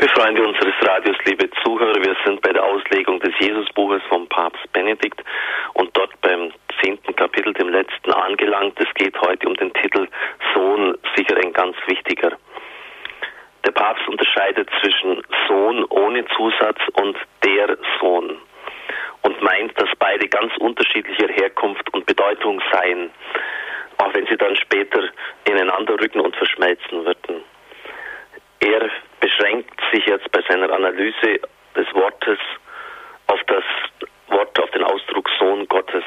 Liebe Freunde unseres Radios, liebe Zuhörer, wir sind bei der Auslegung des Jesusbuches vom Papst Benedikt und dort beim zehnten Kapitel, dem letzten, angelangt. Es geht heute um den Titel Sohn, sicher ein ganz wichtiger. Der Papst unterscheidet zwischen Sohn ohne Zusatz und der Sohn und meint, dass beide ganz unterschiedlicher Herkunft und Bedeutung seien, auch wenn sie dann später ineinander rücken und verschmelzen würden. Er beschränkt sich jetzt bei seiner Analyse des Wortes auf das Wort, auf den Ausdruck Sohn Gottes.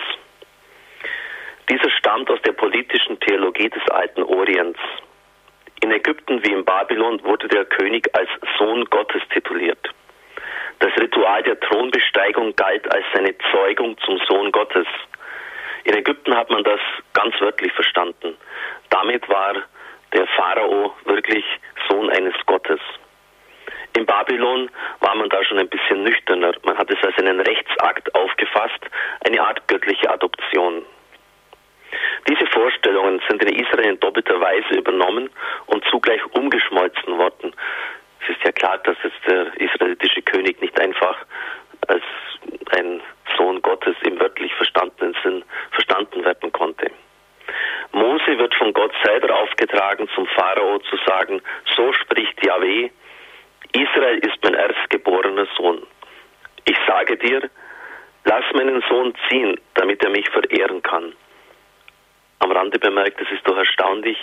Dieser stammt aus der politischen Theologie des alten Orients. In Ägypten wie in Babylon wurde der König als Sohn Gottes tituliert. Das Ritual der Thronbesteigung galt als seine Zeugung zum Sohn Gottes. In Ägypten hat man das ganz wörtlich verstanden. Damit war der Pharao wirklich Sohn eines Gottes. In Babylon war man da schon ein bisschen nüchterner. Man hat es als einen Rechtsakt aufgefasst, eine Art göttliche Adoption. Diese Vorstellungen sind in Israel in doppelter Weise übernommen und zugleich umgeschmolzen worden. Es ist ja klar, dass jetzt der israelitische König nicht einfach als ein Sohn Gottes im wörtlich verstandenen Sinn verstanden werden konnte. Mose wird von Gott selber aufgetragen, zum Pharao zu sagen, so spricht Yahweh, Israel ist mein erstgeborener Sohn. Ich sage dir, lass meinen Sohn ziehen, damit er mich verehren kann. Am Rande bemerkt, es ist doch erstaunlich,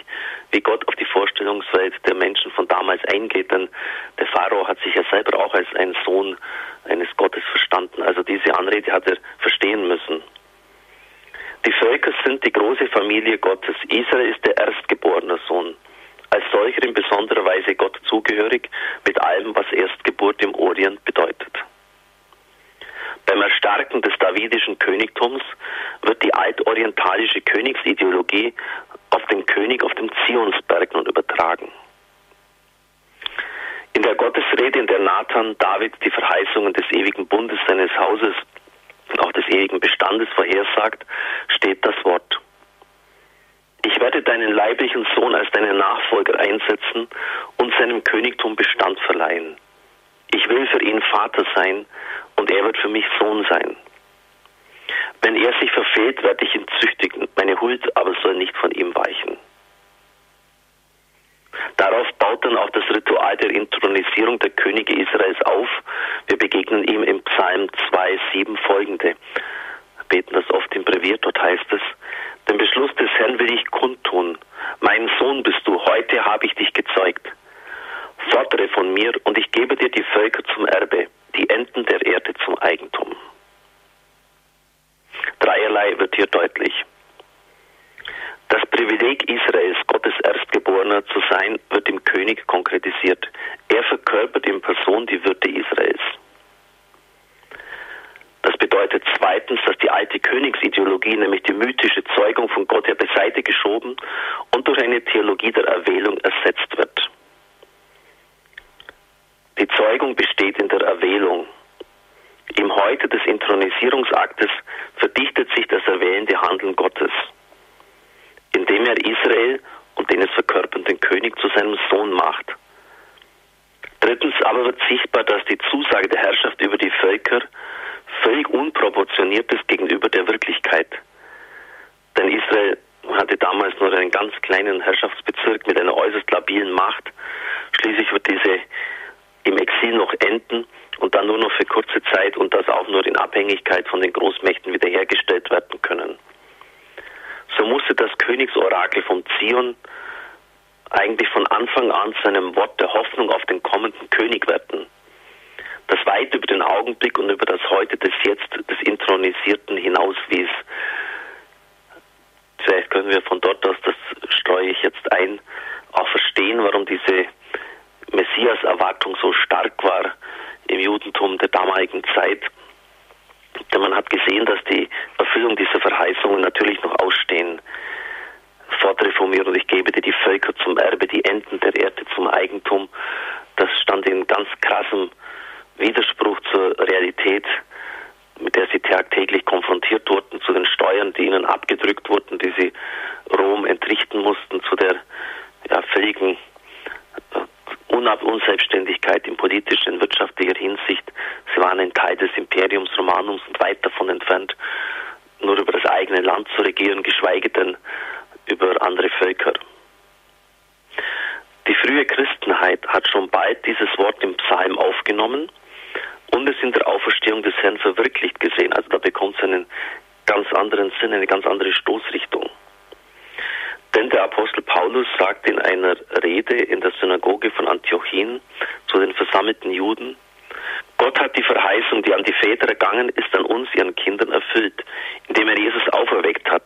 wie Gott auf die Vorstellungswelt der Menschen von damals eingeht, denn der Pharao hat sich ja selber auch als ein Sohn eines Gottes verstanden. Also diese Anrede hat er verstehen müssen. Die Völker sind die große Familie Gottes. Israel ist der erstgeborene Sohn solcher in besonderer Weise Gott zugehörig, mit allem, was Erstgeburt im Orient bedeutet. Beim Erstarken des davidischen Königtums wird die altorientalische Königsideologie auf den König auf dem Zionsberg nun übertragen. In der Gottesrede, in der Nathan David die Verheißungen des ewigen Bundes seines Hauses und auch des ewigen Bestandes vorhersagt, steht das Wort. Ich werde deinen leiblichen Sohn als deinen Nachfolger einsetzen und seinem Königtum Bestand verleihen. Ich will für ihn Vater sein und er wird für mich Sohn sein. Wenn er sich verfehlt, werde ich ihn züchtigen, meine Huld aber soll nicht von ihm weichen. Darauf baut dann auch das Ritual der Intronisierung der Könige Israels auf. Wir begegnen ihm im Psalm 2, 7 folgende. Wir beten das oft im Brevier, dort heißt es, den Beschluss des Herrn will ich kundtun. Mein Sohn bist du, heute habe ich dich gezeugt. Fordere von mir und ich gebe dir die Völker zum Erbe, die Enden der Erde zum Eigentum. Dreierlei wird hier deutlich. Das Privileg Israels, Gottes Erstgeborener zu sein, wird im König konkretisiert. Er verkörpert in Person die Würde Israels. Bedeutet zweitens, dass die alte Königsideologie, nämlich die mythische Zeugung von Gott her beiseite geschoben und durch eine Theologie der Erwählung ersetzt wird. Die Zeugung besteht in der Erwählung. Im Heute des Intronisierungsaktes verdichtet sich das erwählende Handeln Gottes, indem er Israel und den es verkörpernden König zu seinem Sohn macht. Drittens aber wird sichtbar, dass die Zusage der Herrschaft über die Völker völlig unproportioniertes gegenüber der Wirklichkeit. Denn Israel hatte damals nur einen ganz kleinen Herrschaftsbezirk mit einer äußerst labilen Macht. Schließlich wird diese im Exil noch enden und dann nur noch für kurze Zeit und das auch nur in Abhängigkeit von den Großmächten wiederhergestellt werden können. So musste das Königsorakel von Zion eigentlich von Anfang an zu einem Wort der Hoffnung auf den kommenden König werden das weit über den Augenblick und über das Heute des Jetzt des Intronisierten hinauswies. Vielleicht können wir von dort aus, das streue ich jetzt ein, auch verstehen, warum diese Messias-Erwartung so stark war im Judentum der damaligen Zeit. Denn man hat gesehen, dass die Erfüllung dieser Verheißungen natürlich noch ausstehen. Fordere ich gebe dir die Völker zum Erbe, die Enden der Erde zum Eigentum. Das stand in ganz krassem Widerspruch zur Realität, mit der sie tagtäglich konfrontiert wurden, zu den Steuern, die ihnen abgedrückt wurden, die sie Rom entrichten mussten, zu der ja, völligen äh, Unselbstständigkeit in politischer und wirtschaftlicher Hinsicht. Sie waren ein Teil des Imperiums Romanums und weit davon entfernt, nur über das eigene Land zu regieren, geschweige denn über andere Völker. Die frühe Christenheit hat schon bald dieses Wort im Psalm aufgenommen und es in der Auferstehung des Herrn verwirklicht gesehen. Also da bekommt es einen ganz anderen Sinn, eine ganz andere Stoßrichtung. Denn der Apostel Paulus sagt in einer Rede in der Synagoge von Antiochien zu den versammelten Juden, Gott hat die Verheißung, die an die Väter ergangen ist, an uns, ihren Kindern erfüllt, indem er Jesus auferweckt hat.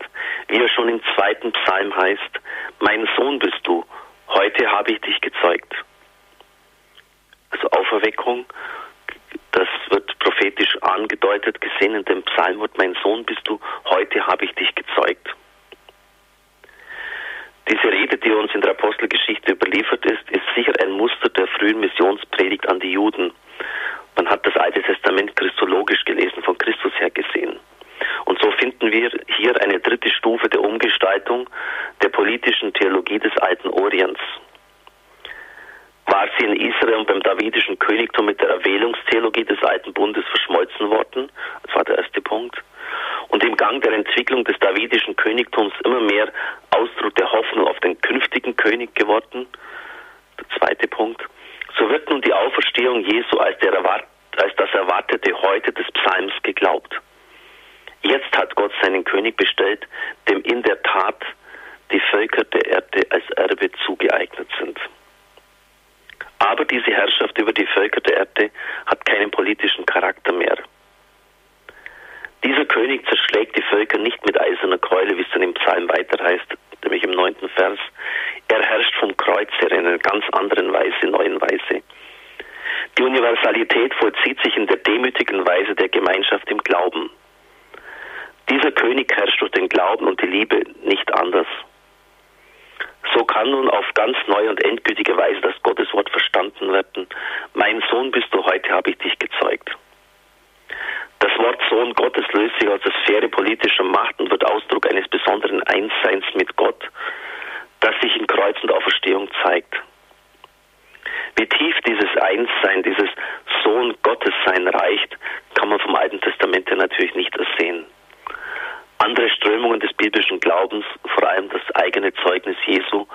Wie er schon im zweiten Psalm heißt, mein Sohn bist du, heute habe ich dich gezeugt. Also Auferweckung, prophetisch angedeutet, gesehen in dem Psalmwort, mein Sohn bist du, heute habe ich dich gezeugt. Diese Rede, die uns in der Apostelgeschichte überliefert ist, ist sicher ein Muster der frühen Missionspredigt an die Juden. Man hat das Alte Testament christologisch gelesen, von Christus her gesehen. Und so finden wir hier eine dritte Stufe der Umgestaltung der politischen Theologie des alten Orients. War sie in Israel und beim davidischen Königtum mit der Erwählungstheologie des alten Bundes verschmolzen worden? Das war der erste Punkt. Und im Gang der Entwicklung des davidischen Königtums immer mehr Ausdruck der Hoffnung auf den künftigen König geworden? Der zweite Punkt. So wird nun die Auferstehung Jesu als, der, als das erwartete Heute des Psalms geglaubt. Jetzt hat Gott seinen König bestellt, dem in der Tat die Völker der Erde als Erbe zugeeignet sind. Aber diese Herrschaft über die Völker der Erde hat keinen politischen Charakter mehr. Dieser König zerschlägt die Völker nicht mit eiserner Keule, wie es dann im Psalm weiter heißt, nämlich im neunten Vers. Er herrscht vom Kreuz her in einer ganz anderen Weise, neuen Weise. Die Universalität vollzieht sich in der demütigen Weise der Gemeinschaft im Glauben. Dieser König herrscht durch den Glauben und die Liebe nicht anders. So kann nun auf ganz neue und endgültige Weise das Gotteswort verstanden werden. Mein Sohn bist du, heute habe ich dich gezeugt. Das Wort Sohn Gottes löst sich aus der Sphäre politischer Macht und wird Ausdruck eines besonderen Einsseins mit Gott, das sich in Kreuz und Auferstehung zeigt. Wie tief dieses Einssein, dieses Sohn Gottes sein reicht, kann man vom Alten Testament her natürlich nicht ersehen. Andere Biblischen Glaubens, vor allem das eigene Zeugnis Jesu,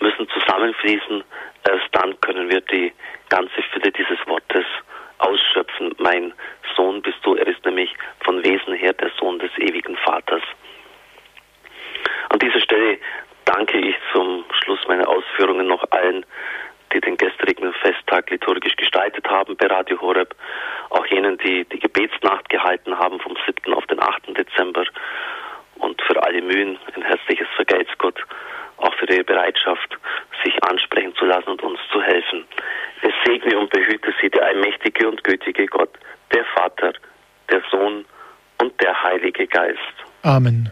müssen zusammenfließen. Erst dann können wir die ganze Fülle dieses Wortes ausschöpfen. Mein Sohn bist du. Er ist nämlich von Wesen her der Sohn des ewigen Vaters. An dieser Stelle danke ich zum Schluss meiner Ausführungen noch allen, die den gestrigen Festtag liturgisch gestaltet haben bei Radio Horeb, auch jenen, die die Gebetsnacht gehalten haben vom 7. auf den 8. Dezember und für alle Mühen ein herzliches Vergelt's Gott, auch für ihre Bereitschaft, sich ansprechen zu lassen und uns zu helfen. Es segne und behüte sie der allmächtige und gütige Gott, der Vater, der Sohn und der Heilige Geist. Amen.